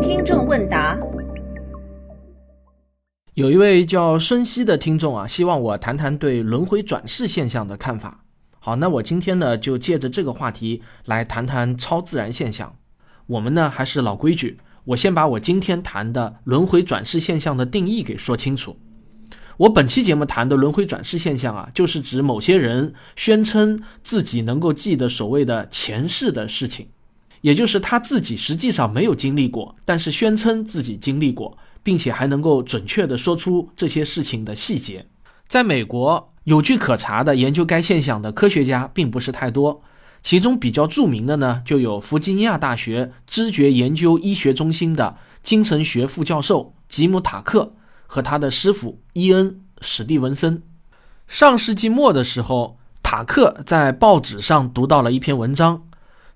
听众问答：有一位叫孙熙的听众啊，希望我谈谈对轮回转世现象的看法。好，那我今天呢，就借着这个话题来谈谈超自然现象。我们呢，还是老规矩，我先把我今天谈的轮回转世现象的定义给说清楚。我本期节目谈的轮回转世现象啊，就是指某些人宣称自己能够记得所谓的前世的事情，也就是他自己实际上没有经历过，但是宣称自己经历过，并且还能够准确地说出这些事情的细节。在美国，有据可查的研究该现象的科学家并不是太多，其中比较著名的呢，就有弗吉尼亚大学知觉研究医学中心的精神学副教授吉姆·塔克和他的师傅伊恩·史蒂文森。上世纪末的时候，塔克在报纸上读到了一篇文章，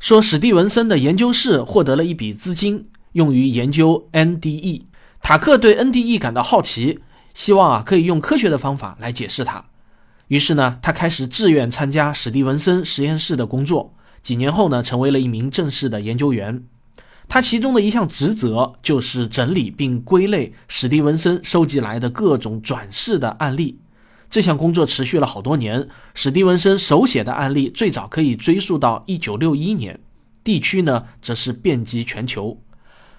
说史蒂文森的研究室获得了一笔资金，用于研究 NDE。塔克对 NDE 感到好奇。希望啊，可以用科学的方法来解释它。于是呢，他开始志愿参加史蒂文森实验室的工作。几年后呢，成为了一名正式的研究员。他其中的一项职责就是整理并归类史蒂文森收集来的各种转世的案例。这项工作持续了好多年。史蒂文森手写的案例最早可以追溯到1961年，地区呢则是遍及全球。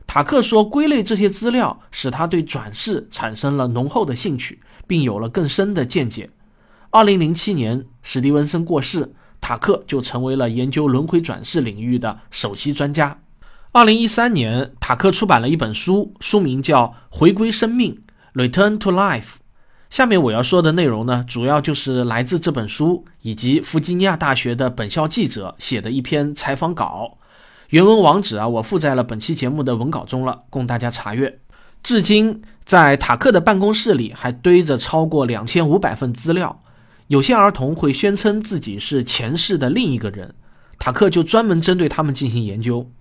塔克说：“归类这些资料，使他对转世产生了浓厚的兴趣，并有了更深的见解。”二零零七年，史蒂文森过世，塔克就成为了研究轮回转世领域的首席专家。二零一三年，塔克出版了一本书，书名叫《回归生命》（Return to Life）。下面我要说的内容呢，主要就是来自这本书以及弗吉尼亚大学的本校记者写的一篇采访稿。原文网址啊，我附在了本期节目的文稿中了，供大家查阅。至今，在塔克的办公室里还堆着超过两千五百份资料。有些儿童会宣称自己是前世的另一个人，塔克就专门针对他们进行研究。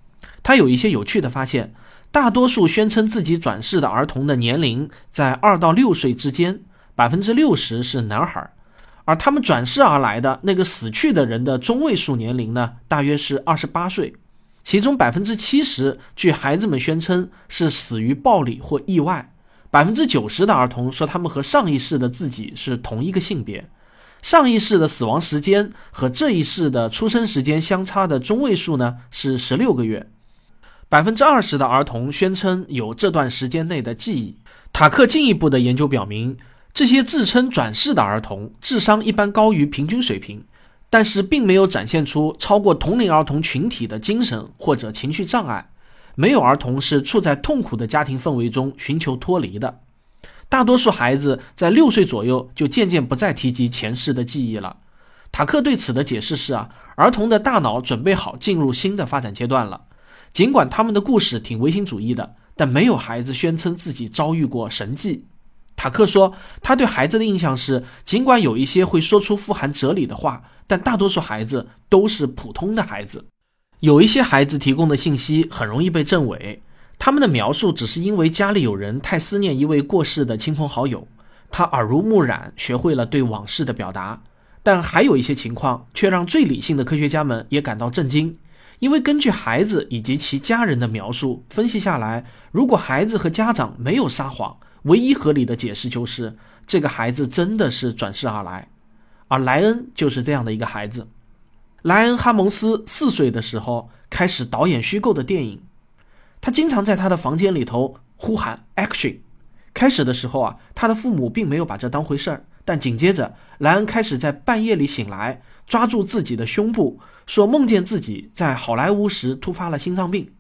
他有一些有趣的发现：大多数宣称自己转世的儿童的年龄在二到六岁之间，百分之六十是男孩；而他们转世而来的那个死去的人的中位数年龄呢，大约是二十八岁。其中百分之七十，据孩子们宣称是死于暴力或意外；百分之九十的儿童说他们和上一世的自己是同一个性别。上一世的死亡时间和这一世的出生时间相差的中位数呢是十六个月。百分之二十的儿童宣称有这段时间内的记忆。塔克进一步的研究表明，这些自称转世的儿童智商一般高于平均水平。但是并没有展现出超过同龄儿童群体的精神或者情绪障碍，没有儿童是处在痛苦的家庭氛围中寻求脱离的。大多数孩子在六岁左右就渐渐不再提及前世的记忆了。塔克对此的解释是啊，儿童的大脑准备好进入新的发展阶段了。尽管他们的故事挺唯心主义的，但没有孩子宣称自己遭遇过神迹。塔克说，他对孩子的印象是，尽管有一些会说出富含哲理的话。但大多数孩子都是普通的孩子，有一些孩子提供的信息很容易被证伪，他们的描述只是因为家里有人太思念一位过世的亲朋好友，他耳濡目染学会了对往事的表达。但还有一些情况却让最理性的科学家们也感到震惊，因为根据孩子以及其家人的描述分析下来，如果孩子和家长没有撒谎，唯一合理的解释就是这个孩子真的是转世而来。而莱恩就是这样的一个孩子。莱恩·哈蒙斯四岁的时候开始导演虚构的电影，他经常在他的房间里头呼喊 “action”。开始的时候啊，他的父母并没有把这当回事儿，但紧接着，莱恩开始在半夜里醒来，抓住自己的胸部，说梦见自己在好莱坞时突发了心脏病。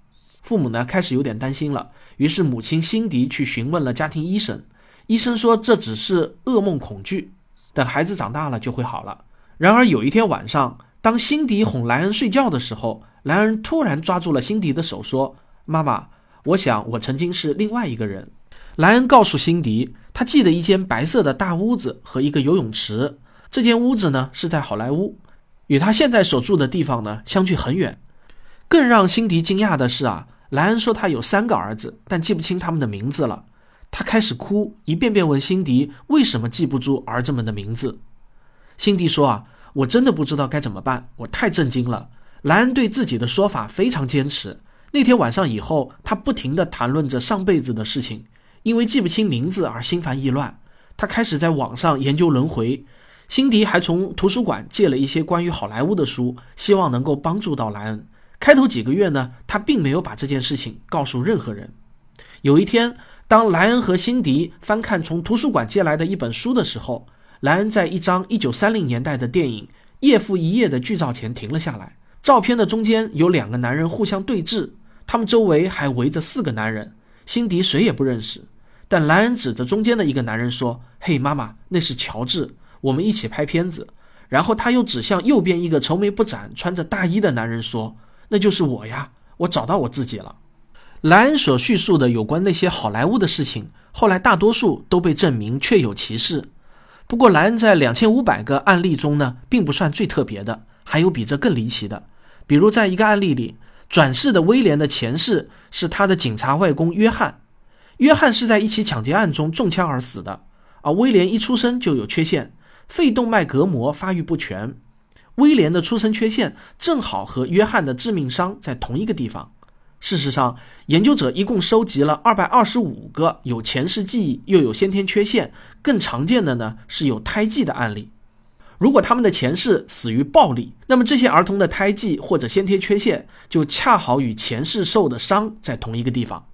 父母呢开始有点担心了，于是母亲辛迪去询问了家庭医生，医生说这只是噩梦恐惧。等孩子长大了就会好了。然而有一天晚上，当辛迪哄莱恩睡觉的时候，莱恩突然抓住了辛迪的手，说：“妈妈，我想我曾经是另外一个人。”莱恩告诉辛迪，他记得一间白色的大屋子和一个游泳池。这间屋子呢是在好莱坞，与他现在所住的地方呢相距很远。更让辛迪惊讶的是啊，莱恩说他有三个儿子，但记不清他们的名字了。他开始哭，一遍遍问辛迪为什么记不住儿子们的名字。辛迪说：“啊，我真的不知道该怎么办，我太震惊了。”莱恩对自己的说法非常坚持。那天晚上以后，他不停地谈论着上辈子的事情，因为记不清名字而心烦意乱。他开始在网上研究轮回。辛迪还从图书馆借了一些关于好莱坞的书，希望能够帮助到莱恩。开头几个月呢，他并没有把这件事情告诉任何人。有一天，当莱恩和辛迪翻看从图书馆借来的一本书的时候，莱恩在一张1930年代的电影《夜复一夜》的剧照前停了下来。照片的中间有两个男人互相对峙，他们周围还围着四个男人。辛迪谁也不认识，但莱恩指着中间的一个男人说：“嘿，妈妈，那是乔治，我们一起拍片子。”然后他又指向右边一个愁眉不展、穿着大衣的男人说：“那就是我呀，我找到我自己了。”莱恩所叙述的有关那些好莱坞的事情，后来大多数都被证明确有其事。不过，莱恩在两千五百个案例中呢，并不算最特别的，还有比这更离奇的。比如，在一个案例里，转世的威廉的前世是他的警察外公约翰。约翰是在一起抢劫案中中枪而死的，而威廉一出生就有缺陷，肺动脉隔膜发育不全。威廉的出生缺陷正好和约翰的致命伤在同一个地方。事实上，研究者一共收集了二百二十五个有前世记忆又有先天缺陷，更常见的呢是有胎记的案例。如果他们的前世死于暴力，那么这些儿童的胎记或者先天缺陷就恰好与前世受的伤在同一个地方。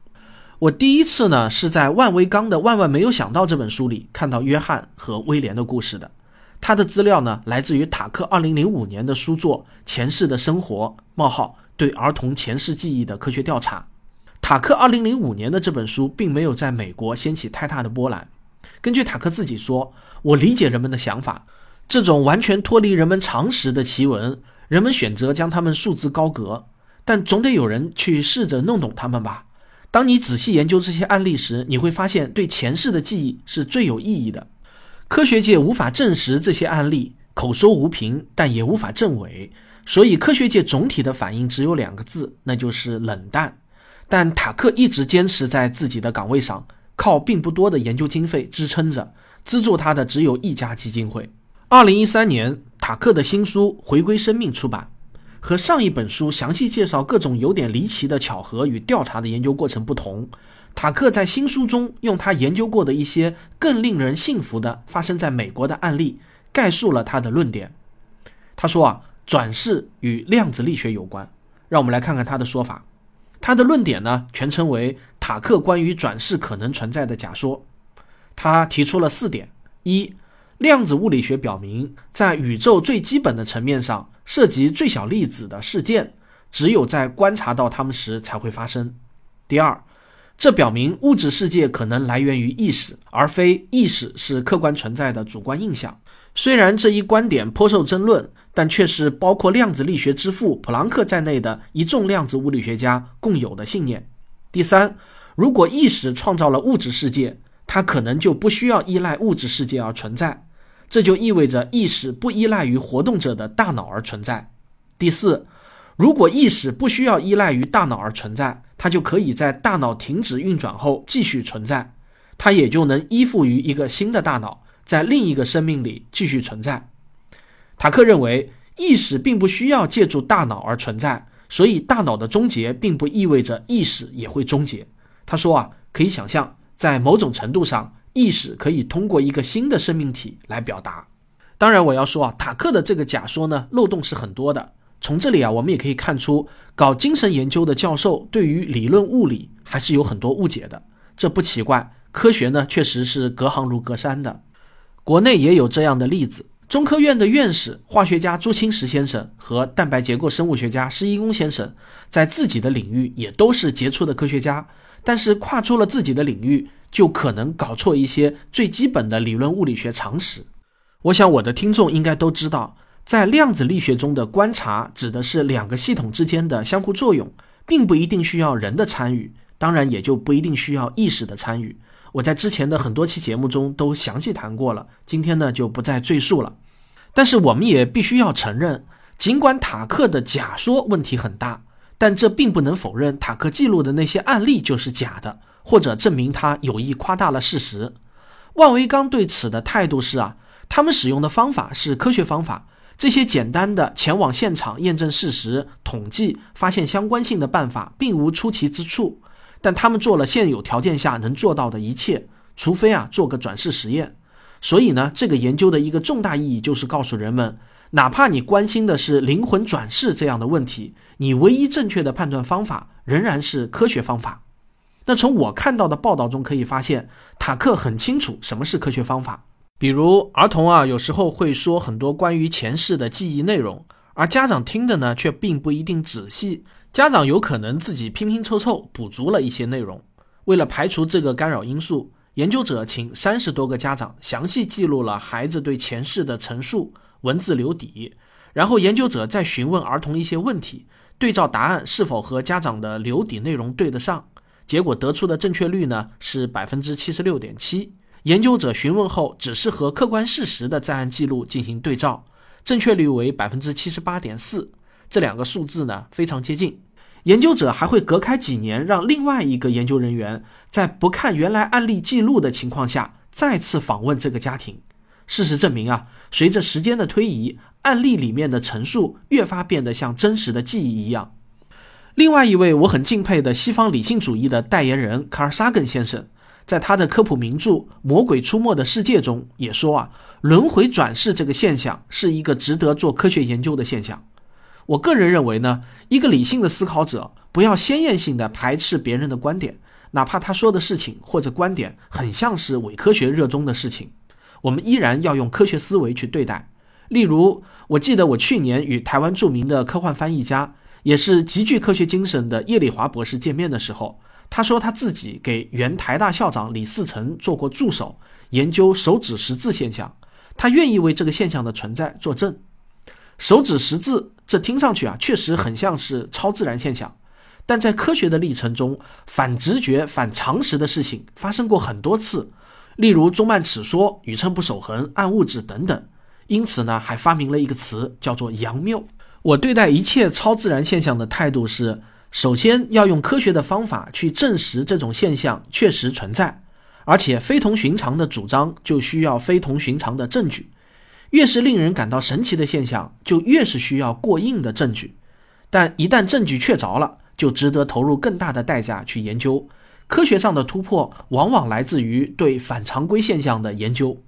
我第一次呢是在万维刚的《万万没有想到》这本书里看到约翰和威廉的故事的。他的资料呢来自于塔克2005年的书作《前世的生活：冒号对儿童前世记忆的科学调查》。塔克2005年的这本书并没有在美国掀起太大的波澜。根据塔克自己说：“我理解人们的想法。”这种完全脱离人们常识的奇闻，人们选择将它们束之高阁，但总得有人去试着弄懂它们吧。当你仔细研究这些案例时，你会发现对前世的记忆是最有意义的。科学界无法证实这些案例，口说无凭，但也无法证伪，所以科学界总体的反应只有两个字，那就是冷淡。但塔克一直坚持在自己的岗位上，靠并不多的研究经费支撑着，资助他的只有一家基金会。二零一三年，塔克的新书《回归生命》出版。和上一本书详细介绍各种有点离奇的巧合与调查的研究过程不同，塔克在新书中用他研究过的一些更令人信服的发生在美国的案例，概述了他的论点。他说啊，转世与量子力学有关。让我们来看看他的说法。他的论点呢，全称为塔克关于转世可能存在的假说。他提出了四点：一。量子物理学表明，在宇宙最基本的层面上，涉及最小粒子的事件，只有在观察到它们时才会发生。第二，这表明物质世界可能来源于意识，而非意识是客观存在的主观印象。虽然这一观点颇受争论，但却是包括量子力学之父普朗克在内的一众量子物理学家共有的信念。第三，如果意识创造了物质世界，它可能就不需要依赖物质世界而存在。这就意味着意识不依赖于活动者的大脑而存在。第四，如果意识不需要依赖于大脑而存在，它就可以在大脑停止运转后继续存在，它也就能依附于一个新的大脑，在另一个生命里继续存在。塔克认为，意识并不需要借助大脑而存在，所以大脑的终结并不意味着意识也会终结。他说啊，可以想象，在某种程度上。意识可以通过一个新的生命体来表达。当然，我要说啊，塔克的这个假说呢，漏洞是很多的。从这里啊，我们也可以看出，搞精神研究的教授对于理论物理还是有很多误解的。这不奇怪，科学呢确实是隔行如隔山的。国内也有这样的例子：中科院的院士、化学家朱清时先生和蛋白结构生物学家施一公先生，在自己的领域也都是杰出的科学家，但是跨出了自己的领域。就可能搞错一些最基本的理论物理学常识。我想我的听众应该都知道，在量子力学中的观察指的是两个系统之间的相互作用，并不一定需要人的参与，当然也就不一定需要意识的参与。我在之前的很多期节目中都详细谈过了，今天呢就不再赘述了。但是我们也必须要承认，尽管塔克的假说问题很大，但这并不能否认塔克记录的那些案例就是假的。或者证明他有意夸大了事实。万维刚对此的态度是啊，他们使用的方法是科学方法，这些简单的前往现场验证事实、统计、发现相关性的办法，并无出奇之处。但他们做了现有条件下能做到的一切，除非啊做个转世实验。所以呢，这个研究的一个重大意义就是告诉人们，哪怕你关心的是灵魂转世这样的问题，你唯一正确的判断方法仍然是科学方法。那从我看到的报道中可以发现，塔克很清楚什么是科学方法。比如儿童啊，有时候会说很多关于前世的记忆内容，而家长听的呢却并不一定仔细。家长有可能自己拼拼凑凑补足了一些内容。为了排除这个干扰因素，研究者请三十多个家长详细记录了孩子对前世的陈述，文字留底。然后研究者再询问儿童一些问题，对照答案是否和家长的留底内容对得上。结果得出的正确率呢是百分之七十六点七。研究者询问后，只是和客观事实的在案记录进行对照，正确率为百分之七十八点四。这两个数字呢非常接近。研究者还会隔开几年，让另外一个研究人员在不看原来案例记录的情况下，再次访问这个家庭。事实证明啊，随着时间的推移，案例里面的陈述越发变得像真实的记忆一样。另外一位我很敬佩的西方理性主义的代言人卡尔·萨根先生，在他的科普名著《魔鬼出没的世界》中也说啊，轮回转世这个现象是一个值得做科学研究的现象。我个人认为呢，一个理性的思考者不要先验性的排斥别人的观点，哪怕他说的事情或者观点很像是伪科学热衷的事情，我们依然要用科学思维去对待。例如，我记得我去年与台湾著名的科幻翻译家。也是极具科学精神的叶丽华博士见面的时候，他说他自己给原台大校长李嗣涔做过助手，研究手指识字现象，他愿意为这个现象的存在作证。手指识字，这听上去啊，确实很像是超自然现象，但在科学的历程中，反直觉、反常识的事情发生过很多次，例如中曼尺说、宇称不守恒、暗物质等等。因此呢，还发明了一个词，叫做佯谬。我对待一切超自然现象的态度是：首先要用科学的方法去证实这种现象确实存在，而且非同寻常的主张就需要非同寻常的证据。越是令人感到神奇的现象，就越是需要过硬的证据。但一旦证据确凿了，就值得投入更大的代价去研究。科学上的突破往往来自于对反常规现象的研究。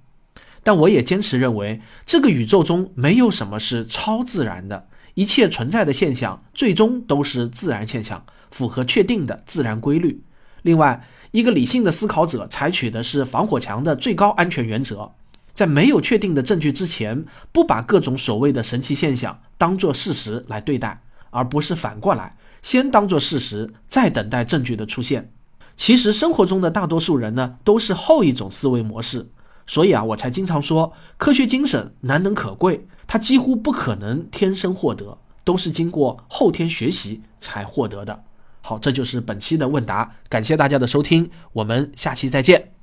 但我也坚持认为，这个宇宙中没有什么是超自然的。一切存在的现象最终都是自然现象，符合确定的自然规律。另外，一个理性的思考者采取的是防火墙的最高安全原则，在没有确定的证据之前，不把各种所谓的神奇现象当作事实来对待，而不是反过来先当作事实，再等待证据的出现。其实，生活中的大多数人呢，都是后一种思维模式。所以啊，我才经常说，科学精神难能可贵，它几乎不可能天生获得，都是经过后天学习才获得的。好，这就是本期的问答，感谢大家的收听，我们下期再见。